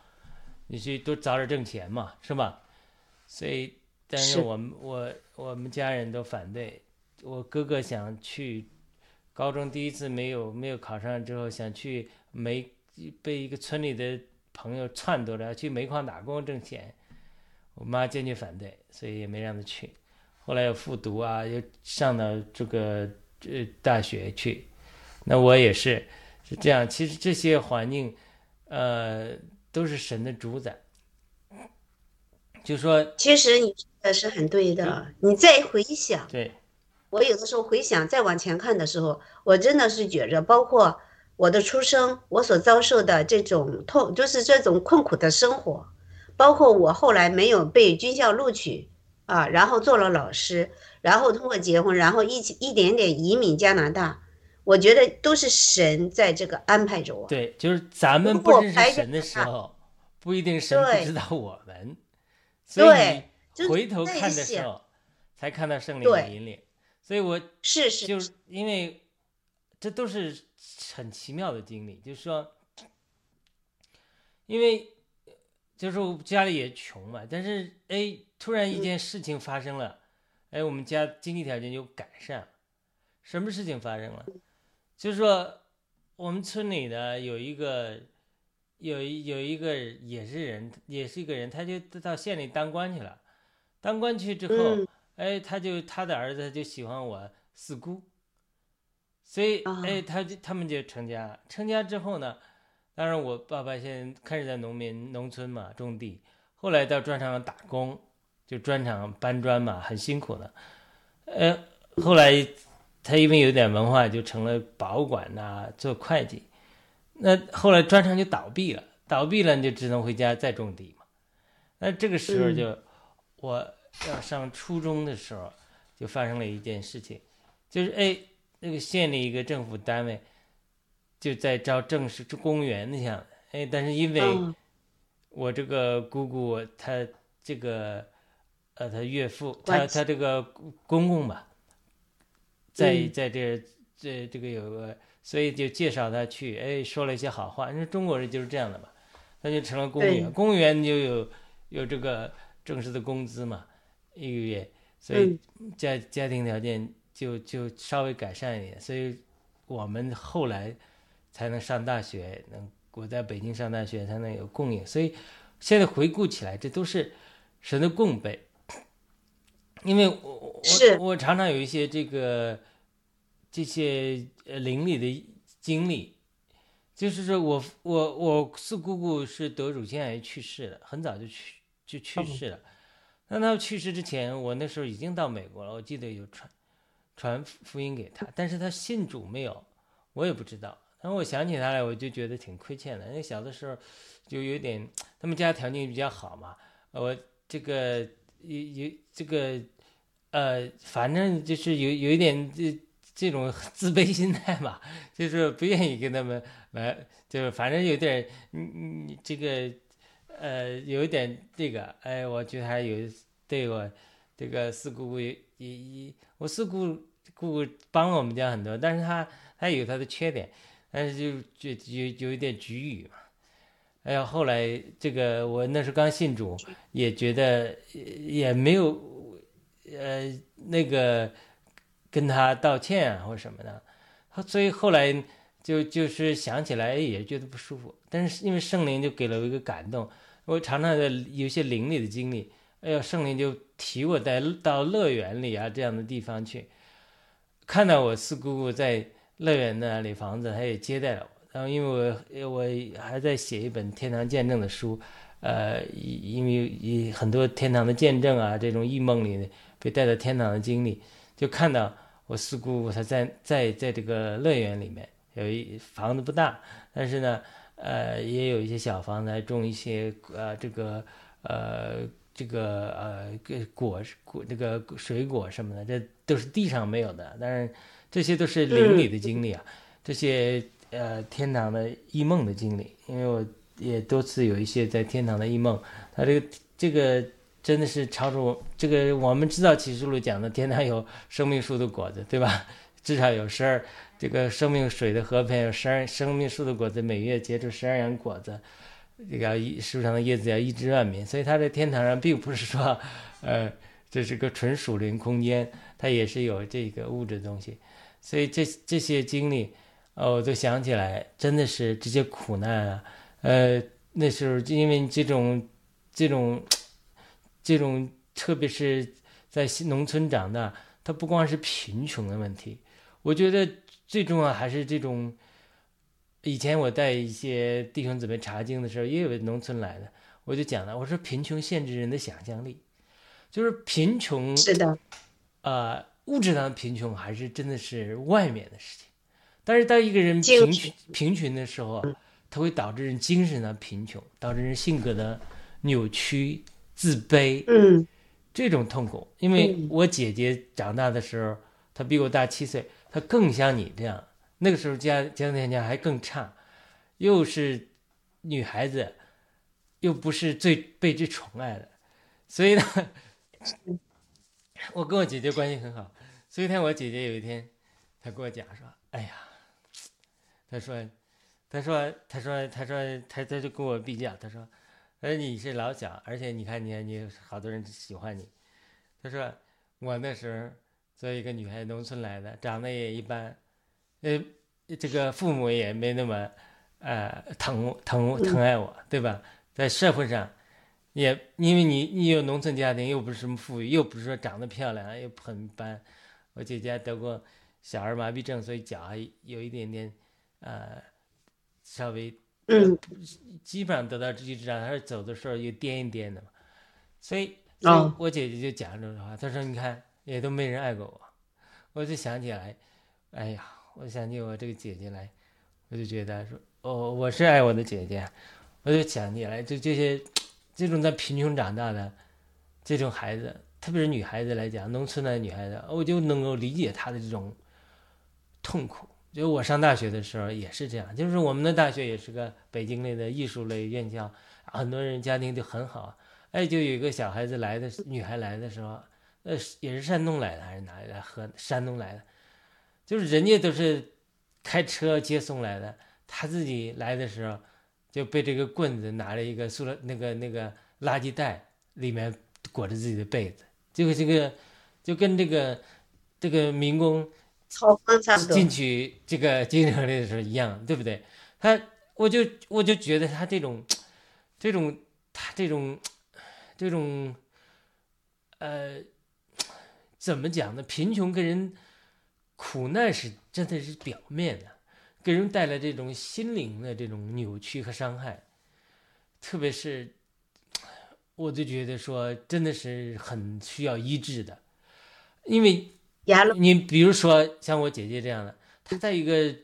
你去多早点挣钱嘛，是吧？所以，但是我们我我们家人都反对。我哥哥想去高中，第一次没有没有考上之后，想去煤被一个村里的朋友撺掇着去煤矿打工挣钱。我妈坚决反对，所以也没让他去。后来又复读啊，又上到这个呃大学去。那我也是是这样。其实这些环境，呃，都是神的主宰。就说，
其实你说的是很对的。你再回想，
对。
我有的时候回想，再往前看的时候，我真的是觉着，包括我的出生，我所遭受的这种痛，就是这种困苦的生活，包括我后来没有被军校录取啊，然后做了老师，然后通过结婚，然后一起一点点移民加拿大，我觉得都是神在这个安排着我。
对，就是咱们不认识神的时候，不一定神不知道我们。所以回头
在
看的时
想
候，才看到圣灵的
对
引领。所以我
是是
就是因为这都是很奇妙的经历，就是说，因为就是我家里也穷嘛，但是哎，突然一件事情发生了，哎，我们家经济条件就改善了。什么事情发生了？就是说，我们村里的有一个有一有一个也是人，也是一个人，他就到县里当官去了。当官去之后，
嗯
哎，他就他的儿子就喜欢我四姑，所以
啊
哎，他就他们就成家了。成家之后呢，当然我爸爸现在开始在农民农村嘛种地，后来到砖厂打工，就砖厂搬砖嘛，很辛苦的。呃，后来他因为有点文化，就成了保管呐、做会计。那后来砖厂就倒闭了，倒闭了你就只能回家再种地嘛。那这个时候
嗯
就、我要上初中的时候，就发生了一件事情，就是哎，那个县里一个政府单位就在招正式公务员那样的，哎，但是因为
嗯。
我这个姑姑她这个呃她岳父她她这个公公吧，在
嗯。
在这这这个有个，所以就介绍他去，哎，说了一些好话。因为中国人就是这样的嘛，他就成了公务员，公务员你就有有这个正式的工资嘛，一个月，所以
嗯。
家家庭条件就就稍微改善一点，所以我们后来才能上大学，能我在北京上大学才能有供应，所以现在回顾起来，这都是神的供备。因为我我
是。
我常常有一些这个这些呃邻里的经历，就是说我我我四姑姑是得乳腺癌去世的，很早就去就去世了。那他去世之前，我那时候已经到美国了，我记得有传传福音给他，但是他信主没有，我也不知道。然后我想起他来，我就觉得挺亏欠的。因为小的时候就有点，他们家条件比较好嘛，我这个有有这个呃，反正就是有有一点这这种自卑心态嘛，就是不愿意跟他们来，就是反正有点嗯嗯这个呃有一点这个哎，我觉得还有对我这个四姑姑也也，我四姑姑姑帮了我们家很多，但是她她有她的缺点，但是就就有有一点局语嘛。哎呀，后来这个我那时候刚信主，也觉得也没有呃那个跟他道歉啊或什么的，所以后来就就是想起来也觉得不舒服，但是因为圣灵就给了我一个感动，我常常的有些灵里的经历，哎呦圣灵就提我带到乐园里啊这样的地方去，看到我四姑姑在乐园那里房子，他也接待了我。然后因为我我还在写一本天堂见证的书，呃，因为以很多天堂的见证啊，这种异梦里被带到天堂的经历，就看到我四姑姑她在在在这个乐园里面有一房子不大，但是呢，呃，也有一些小房子，还种一些呃这个呃这个呃果果这个水果什么的，这都是地上没有的，但是这些都是灵里的经历啊，这些。呃，天堂的异梦的经历，因为我也多次有一些在天堂的异梦，它这个这个真的是超出我这个我们知道启示录讲的天堂有生命树的果子，对吧？至少有十二这个生命水的河边有十二生命树的果子，每月结出十二样果子，这个树上的叶子要一枝万民，所以它在天堂上并不是说，呃，这是个纯属灵空间，它也是有这个物质东西，所以这这些经历。哦，我都想起来，真的是这些苦难啊，呃，那时候因为这种、这种、这种，特别是在农村长大，它不光是贫穷的问题，我觉得最重要还是这种。以前我带一些弟兄姊妹查经的时候，也有农村来的，我就讲了，我说贫穷限制人的想象力，就是贫穷
是的，
呃，物质上的贫穷还是真的是外面的事情。但是当一个人贫穷贫穷的时候啊，它会导致人精神上贫穷，导致人性格的扭曲、自卑，
嗯
这种痛苦。因为
嗯
我姐姐长大的时候，她比我大七岁，更像你这样。那个时候家家庭条件还更差，又是女孩子，又不是最被最宠爱的，所以呢，[laughs] 我跟我姐姐关系很好，所以呢，我姐姐有一天，她跟我讲说：“哎呀，她说，她说，她说，她说，她她就跟我比较，她说，她说你是老小，而且你看你看你好多人喜欢你。她说我那时候作为一个女孩，农村来的，长得也一般，呃，这个父母也没那么呃疼疼疼爱我，对吧？在社会上。”也因为你你有农村家庭，又不是什么富裕，又不是说长得漂亮，又很一般。我姐姐得过小儿麻痹症，所以脚还有一点点，呃，稍微，
嗯，
基本上得到肢体治疗，她是走的时候又颠一颠的嘛。所以，
哦
我姐姐就讲这种话，她说：“你看，也都没人爱过我。”我就想起来，哎呀，我想起我这个姐姐来，我就觉得说，哦，我是爱我的姐姐，我就想起来，就这些。这种在贫穷长大的这种孩子，特别是女孩子来讲，农村的女孩子，我就能够理解她的这种痛苦。就我上大学的时候也是这样，就是我们的大学也是个北京类的艺术类院校，很多人家庭就很好。哎，就有一个小孩子来的女孩来的时候，呃，也是山东来的还是哪里来？河山东来的，就是人家都是开车接送来的，他自己来的时候。就被这个棍子拿着一个塑料那个那个垃圾袋，里面裹着自己的被子，结果这个就跟这个这个民工
差不多
进去这个精神类的时候一样，对不对？他我就我就觉得他这种这种他这种这种呃怎么讲呢？贫穷跟人苦难是真的是表面的。给人带来这种心灵的这种扭曲和伤害，特别是，我就觉得说真的是很需要医治的，因为你比如说像我姐姐这样的，她在一个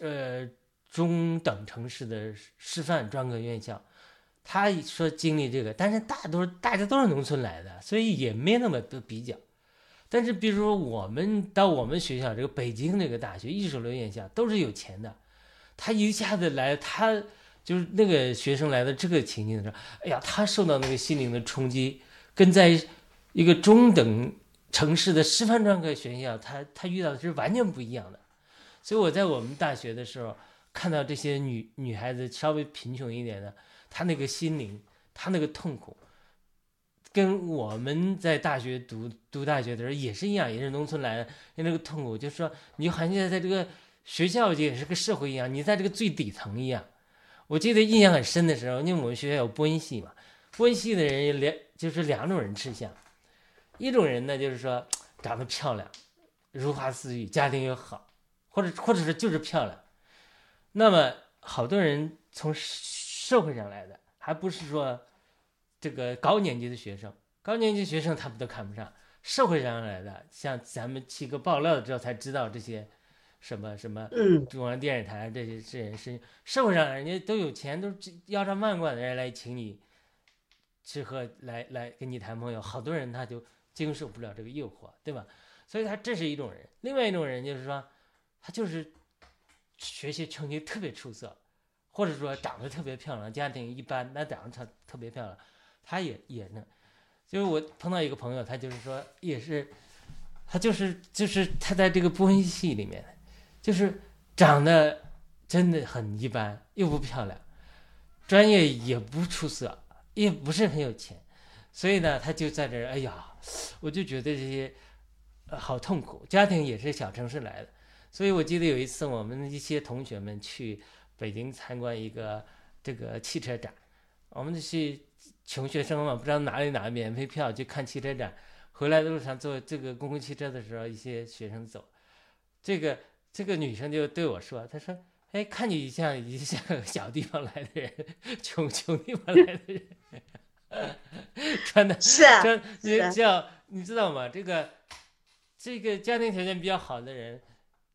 呃中等城市的师范专科院校，她说经历这个，但是大多大家都是农村来的，所以也没那么多比较。但是，比如说，我们到我们学校这个北京这个大学艺术类院校都是有钱的，他一下子来，他就是那个学生来到这个情境的时候，哎呀，他受到那个心灵的冲击，跟在一个中等城市的师范专科学校，他他遇到的是完全不一样的。所以我在我们大学的时候看到这些女女孩子稍微贫穷一点的，她那个心灵，她那个痛苦。跟我们在大学读读大学的时候也是一样，也是农村来的，那个痛苦，就是说，你好像现在在这个学校也是个社会一样，你在这个最底层一样。我记得印象很深的时候，因为我们学校有播音系嘛，播音系的人两就是两种人吃相，一种人呢就是说 [tsk] 长得漂亮，如花似玉，家庭又好，或者或者是就是漂亮。那么好多人从社会上来的，还不是说。这个高年级的学生，高年级学生他们都看不上。社会上来的，像咱们七哥爆料了之后才知道这些，什么什么，
嗯，
中央电视台这些这些是社会上人家都有钱，都是腰缠万贯的人来请你吃喝，来来跟你谈朋友。好多人他就经受不了这个诱惑，对吧？所以他这是一种人。另外一种人就是说，他就是学习成绩特别出色，或者说长得特别漂亮，家庭一般，那长得特特别漂亮。他也也呢，就是我碰到一个朋友，他就是说也是，他就是就是他在这个播音系里面，就是长得真的很一般，又不漂亮，专业也不出色，也不是很有钱，所以呢，他就在这儿，哎呀，我就觉得这些好痛苦。家庭也是小城市来的，所以我记得有一次我们一些同学们去北京参观一个这个汽车展，我们去。穷学生嘛，不知道哪里拿免费票去看汽车展，回来的路上坐这个公共汽车的时候，一些学生走，这个这个女生就对我说：“她说，哎，看你像一像小地方来的人，穷穷地方来的人，[laughs] 穿的
是
你叫你知道吗？这个这个家庭条件比较好的人，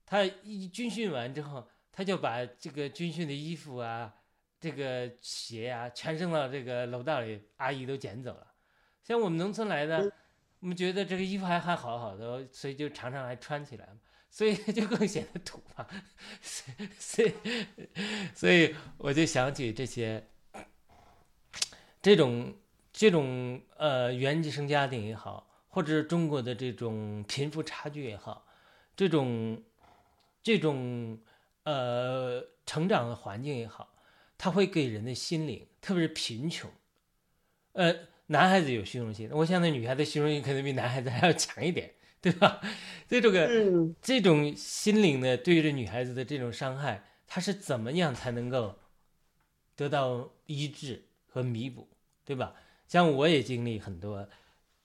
他一军训完之后，他就把这个军训的衣服啊。”这个鞋呀，全扔到这个楼道里，阿姨都捡走了。像我们农村来的，我们觉得这个衣服还还好好的，所以就常常还穿起来所以 [laughs] 就更显得土嘛。所以，所以我就想起这些，这种这种呃原生家庭也好，或者是中国的这种贫富差距也好，这种这种呃成长的环境也好，它会给人的心灵，特别是贫穷，呃，男孩子有虚荣心，我想那女孩子虚荣心可能比男孩子还要强一点，[laughs] 对吧？这这个
嗯
这种心灵呢对于这女孩子的这种伤害，它是怎么样才能够得到医治和弥补，对吧？像我也经历很多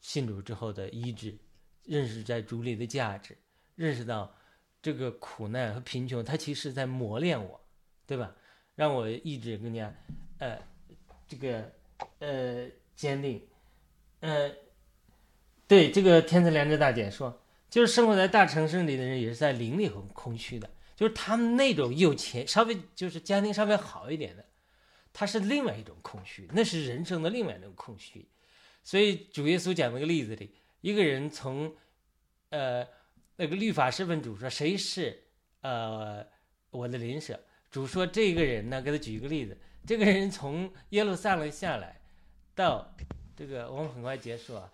信主之后的医治，认识在主里的价值，认识到这个苦难和贫穷，它其实在磨练我，对吧？让我意志更加呃这个呃坚定，呃，对这个天赐良知大姐说，就是生活在大城市里的人也是在灵里很空虚的，就是他们那种有钱稍微就是家庭稍微好一点的。他是另外一种空虚，那是人生的另外一种空虚。所以主耶稣讲那个例子里，一个人从，呃，那个律法师问主说谁是呃我的邻舍？主说这个人呢，给他举一个例子，这个人从耶路撒冷下来，到这个我们很快结束啊，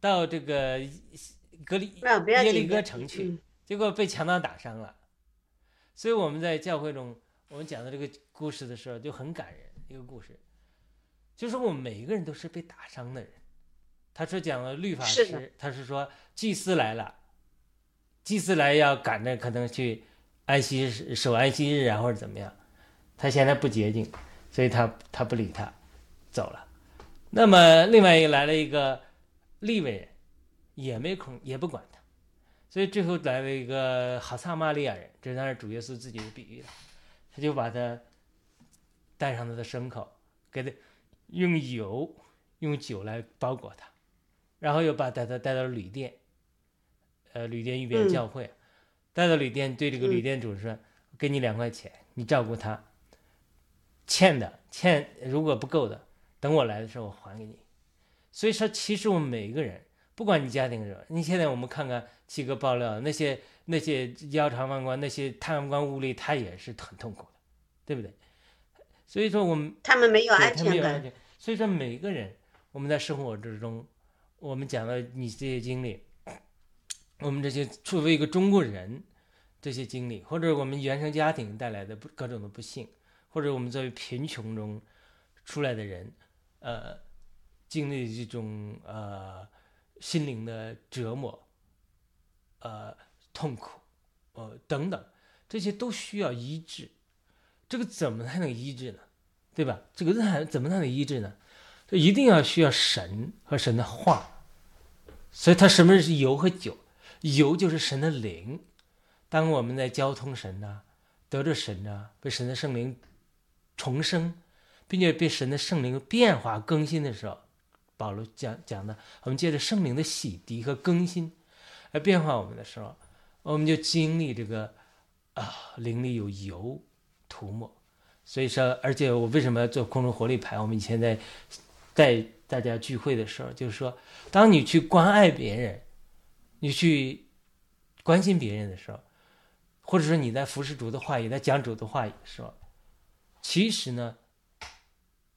到这个格里耶利哥城去，结果被强盗打伤了。所以我们在教会中，我们讲的这个故事的时候就很感人。一个故事，就是我们每一个人都是被打伤的人。他说讲了律法师，他是说祭司来了，祭司来要赶着可能去安息日守安息日啊，或者怎么样，他现在不洁净，所以他他不理他，走了。那么另外一个来了一个利未人，也没空，也不管他，所以最后来了一个哈撒玛利亚人，这当然主耶稣自己的比喻了，他就把他带上他的牲口，给他用油、用酒来包裹他，然后又把带他带到旅店，呃，旅店预备教会，带到旅店对这个旅店主说：“给你两块钱，你照顾他，欠的欠如果不够的，等我来的时候我还给你。”所以说，其实我们每一个人，不管你家庭是什么，你现在我们看看七哥爆料那些那些腰缠万贯那些贪官污吏，他也是很痛苦的，对不对？所以说我们
他们没有
对
安全感，
他没有安全。所以说每个人，我们在生活之中，我们讲了你这些经历，我们这些作为一个中国人，这些经历，或者我们原生家庭带来的不各种的不幸，或者我们作为贫穷中出来的人，呃，经历这种呃心灵的折磨，呃痛苦，呃等等，这些都需要医治。这个怎么才能医治呢？对吧？这个怎怎么才能医治呢？这一定要需要神和神的话。所以，它什么是油和酒？油就是神的灵。当我们在交通神呐、得着神呐、被神的圣灵重生，并且被神的圣灵变化更新的时候，保罗讲讲的，我们借着圣灵的洗涤和更新来变化我们的时候，我们就经历这个啊，灵里有油涂抹。所以说，而且我为什么要做空中活力牌？我们以前在带大家聚会的时候，就是说，当你去关爱别人，你去关心别人的时候，或者说你在服侍主的话语，在讲主的话语的时候，其实呢，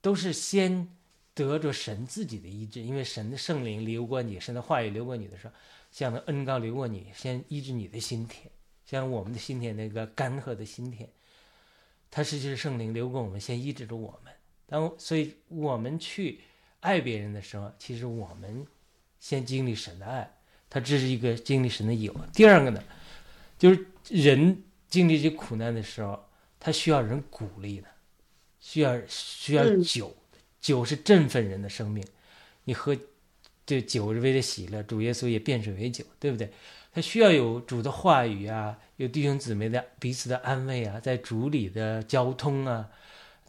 都是先得着神自己的医治，因为神的圣灵流过你，神的话语流过你的时候，像那恩膏流过你，先医治你的心田，像我们的心田那个干涸的心田。它实际是圣灵流过我们，先医治着我们。当所以我们去爱别人的时候，其实我们先经历神的爱，它这是一个经历神的有。第二个呢，就是人经历这苦难的时候，他需要人鼓励的，需要需要
嗯
酒，酒是振奋人的生命。你喝这酒是为了喜乐，主耶稣也变水为酒，对不对？他需要有主的话语啊，有弟兄姊妹的彼此的安慰啊，在主里的交通啊，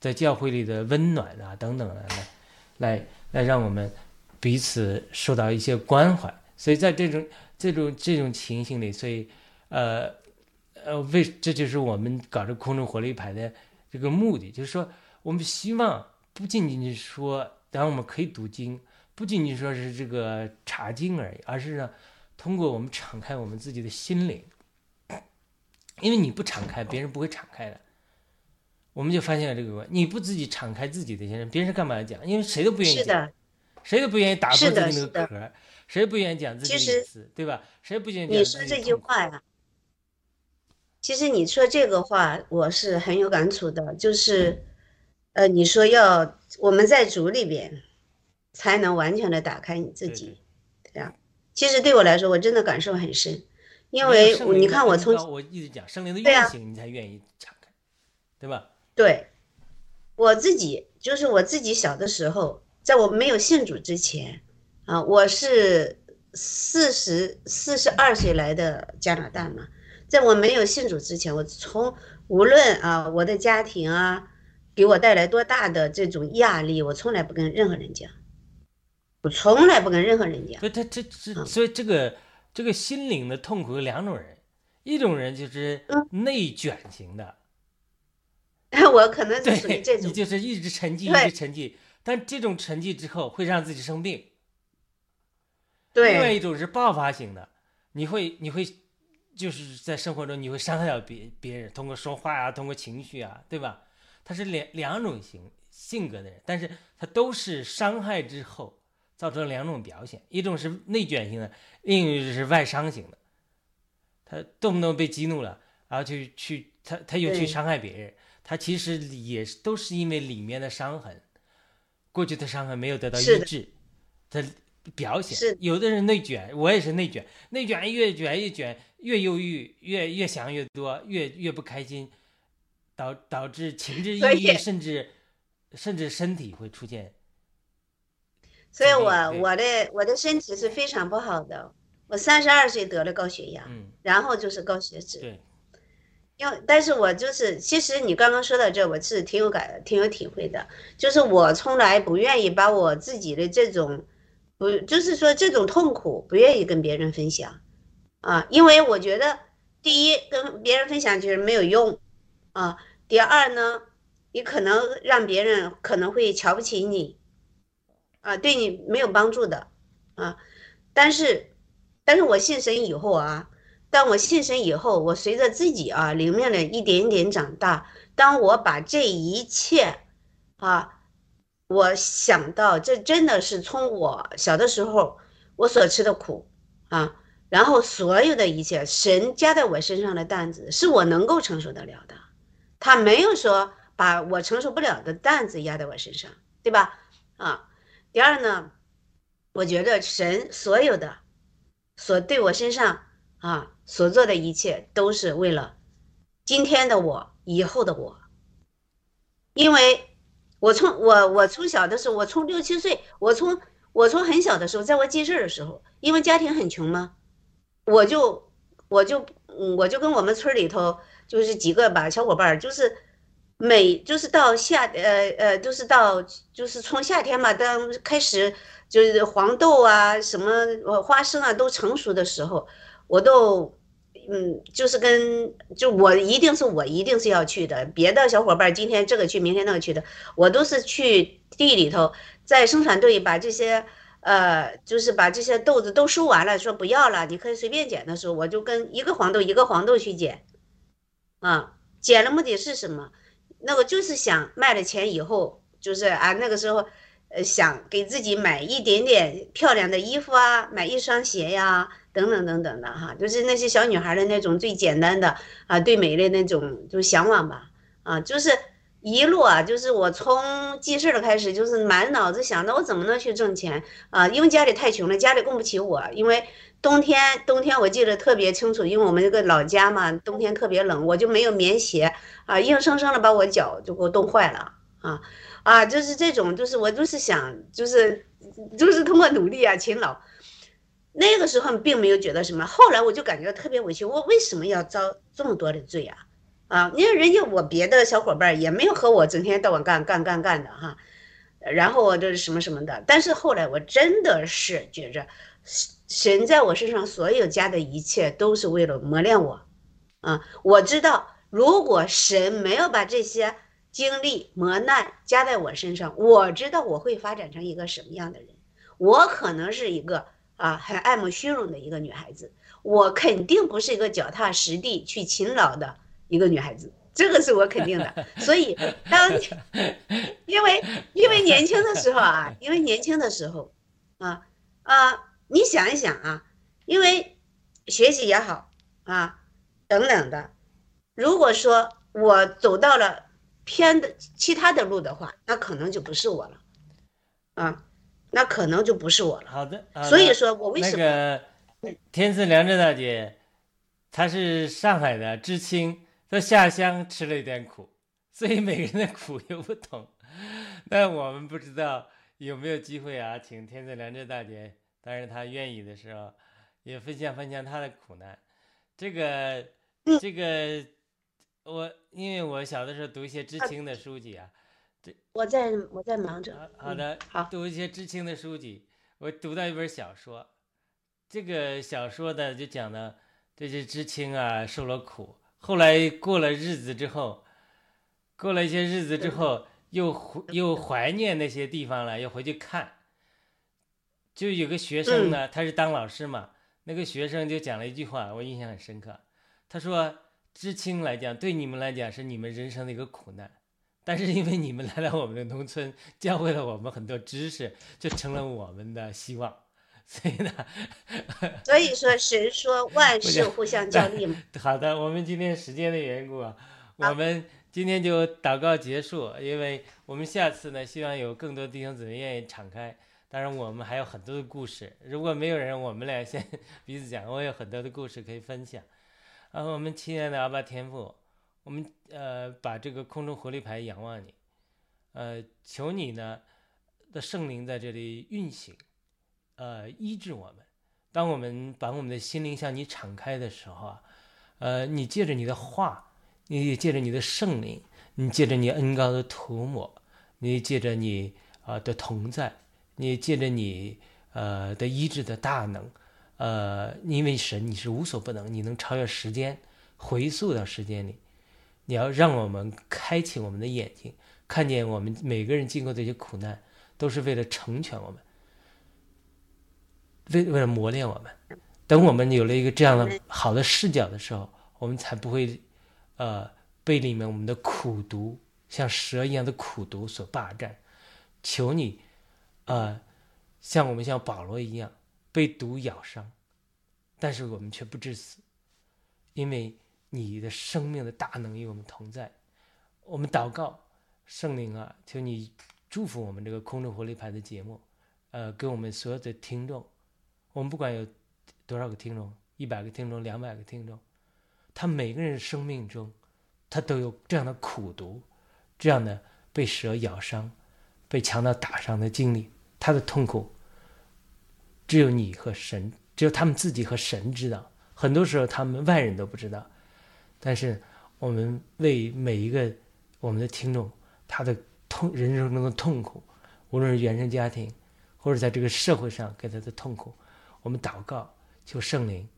在教会里的温暖啊等等的来，来来让我们彼此受到一些关怀。所以在这种这种这种情形里，所以呃呃为这就是我们搞这空中火力牌的这个目的，就是说我们希望不仅仅是说，当然我们可以读经，不仅仅说是这个查经而已，而是呢。通过我们敞开我们自己的心灵，因为你不敞开，别人不会敞开的。我们就发现了这个问题：你不自己敞开自己的心灵，别人干嘛讲？因为谁都不愿意讲，谁都不愿意打破自己那个壳，谁不愿意讲自己的隐私，对吧？谁不愿意
你说这句话呀，其实你说这个话，我是很有感触的，就是，呃，你说要我们在主里边，才能完全的打开你自己
对，
这样。其实对我来说，我真的感受很深，因为你看我从
我一直讲生灵的运行，你才愿意敞开，对吧？
对，我自己就是我自己小的时候，在我没有信主之前，啊，我是四十四十二岁来的加拿大嘛，在我没有信主之前，我从无论啊我的家庭啊给我带来多大的这种压力，我从来不跟任何人讲，我从来不跟任何人讲。
所以他这这
嗯
所以这个这个心灵的痛苦有两种人，一种人就是
嗯
内卷型的，[laughs]
我可能就属于，这种，
你就是一直沉寂，一直沉寂，但这种沉寂之后会让自己生病。另外一种是爆发型的，你会你会就是在生活中你会伤害到别别人，通过说话啊，通过情绪啊，对吧？他是两两种型性格的人，但是他都是伤害之后造成两种表现，一种是内卷型的，另一种是外伤型的。他动不动被激怒了，然后去去他他又去伤害别人，他其实也是都是因为里面的伤痕，过去的伤痕没有得到医治，他表
是。
有的人内卷，我也是内卷，内卷越卷越卷，越忧郁，越越想越多，越越不开心，导导致情志抑郁，甚至甚至身体会出现。
所以我我的我的身体是非常不好的，我三十二岁得了高血压。
嗯，
然后就是高血脂，
对，
要但是我就是，其实你刚刚说到这，我是挺有感、挺有体会的。就是我从来不愿意把我自己的这种，不就是说这种痛苦不愿意跟别人分享，啊，因为我觉得第一跟别人分享就是没有用，啊，第二呢，你可能让别人可能会瞧不起你，啊，对你没有帮助的，啊，但是，但是我信神以后啊。当我信神以后，我随着自己啊灵命的一点一点长大，当我把这一切啊，我想到这真的是从我小的时候我所吃的苦啊，然后所有的一切，神加在我身上的担子是我能够承受得了的，他没有说把我承受不了的担子压在我身上，对吧？啊，第二呢，我觉得神所有的所对我身上。啊，所做的一切都是为了今天的我，以后的我。因为我从我我从小的时候，我从六七岁，我从我从很小的时候，在我记事的时候，因为家庭很穷嘛，我就我就我就跟我们村里头就是几个吧小伙伴，就是每就是到夏呃呃就是到就是从夏天嘛，当开始就是黄豆啊什么花生啊都成熟的时候。我都，嗯，就是跟就我一定是我一定是要去的，别的小伙伴今天这个去，明天那个去的，我都是去地里头，在生产队把这些，呃，就是把这些豆子都收完了，说不要了，你可以随便捡的时候，我就跟一个黄豆一个黄豆去捡，啊，捡的目的是什么？那个就是想卖了钱以后，就是啊那个时候，呃，想给自己买一点点漂亮的衣服啊，买一双鞋呀。等等等等的哈，就是那些小女孩的那种最简单的啊，对美的那种就向往吧。啊，就是一路啊，就是我从记事的开始，就是满脑子想着我怎么能去挣钱。啊，因为家里太穷了，家里供不起我，因为冬天冬天我记得特别清楚，因为我们这个老家嘛，冬天特别冷，我就没有棉鞋。啊，硬生生的把我脚就给我冻坏了。啊啊，就是这种，就是我就是想，就是就是通过努力啊，勤劳。那个时候并没有觉得什么，后来我就感觉特别委屈，我为什么要遭这么多的罪啊？啊，因为人家我别的小伙伴也没有和我整天到晚干干干干的哈，然后我这什么什么的，但是后来我真的是觉着，神在我身上所有加的一切都是为了磨练我，啊，我知道如果神没有把这些经历磨难加在我身上，我知道我会发展成一个什么样的人，我可能是一个。啊，很爱慕虚荣的一个女孩子，我肯定不是一个脚踏实地去勤劳的一个女孩子，这个是我肯定的。所以当，[laughs] 因为因为年轻的时候啊，[laughs] 因为年轻的时候，啊啊，你想一想啊，因为学习也好啊等等的，如果说我走到了偏的其他的路的话，那可能就不是我了，啊，那可能就不是我了。
好的，好的
所以说我为什么？
那个天赐良知大姐，她是上海的知青，她下乡吃了一点苦，所以每个人的苦又不同。那我们不知道有没有机会啊，请天赐良知大姐，当然她愿意的时候，也分享分享她的苦难。这个
嗯
这个，我因为我小的时候读一些知青的书籍啊，
我在我在忙着。嗯
好好的，
好，
读一些知青的书籍，我读到一本小说，这个小说呢就讲的这些知青啊受了苦，后来过了日子之后，过了一些日子之后，又回又怀念那些地方了，又回去看。就有个学生呢，他是当老师嘛，那个学生就讲了一句话，我印象很深刻。他说：“知青来讲，对你们来讲是你们人生的一个苦难，但是因为你们来到我们的农村，教会了我们很多知识，就成了我们的希望。所以呢 [laughs] [laughs]
所以说神说万事互相效力嘛。[laughs]
好的，我们今天时间的缘故啊，我们今天就祷告结束，因为我们下次呢，希望有更多弟兄姊妹愿意敞开。当然，我们还有很多的故事，如果没有人，我们俩先彼此讲，我有很多的故事可以分享。啊，我们亲爱的阿爸天父，我们呃把这个空中活力牌仰望你，呃，求你呢的圣灵在这里运行，呃，医治我们。当我们把我们的心灵向你敞开的时候啊，呃，你借着你的话，你也借着你的圣灵，你借着你恩高的涂抹，你借着你啊、呃的同在，你借着你呃的医治的大能，呃，因为神你是无所不能，你能超越时间，回溯到时间里，你要让我们开启我们的眼睛，看见我们每个人经过这些苦难，都是为了成全我们，为为了磨练我们。等我们有了一个这样的好的视角的时候，我们才不会，呃，被里面我们的苦毒像蛇一样的苦毒所霸占。求你，呃，像我们像保罗一样被毒咬伤，但是我们却不致死，因为你的生命的大能与我们同在。我们祷告，圣灵啊，求你祝福我们这个空中活力牌的节目，呃，给我们所有的听众，我们不管有多少个听众，一百个听众，两百个听众，他每个人生命中，他都有这样的苦毒，这样的被蛇咬伤、被强盗打伤的经历，他的痛苦，只有你和神，只有他们自己和神知道。很多时候，他们外人都不知道。但是，我们为每一个我们的听众，他的痛人生中的痛苦，无论是原生家庭，或者在这个社会上给他的痛苦，我们祷告，求圣灵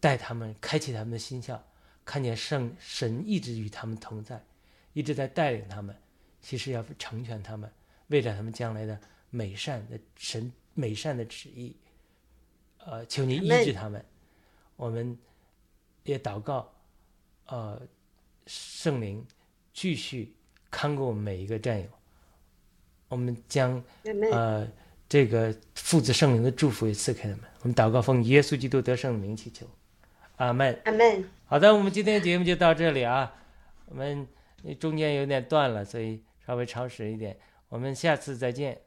带他们，开启他们的心窍，看见圣神一直与他们同在，一直在带领他们，其实要成全他们，为了他们将来的美善的神美善的旨意，呃，求你医治他们。我们也祷告，呃，圣灵继续看顾我们每一个战友。我们将呃这个父子圣灵的祝福也赐给他们。我们祷告奉耶稣基督得胜的名祈求，阿门。
阿门。
好的，我们今天的节目就到这里啊。我们中间有点断了，所以稍微超时一点。我们下次再见。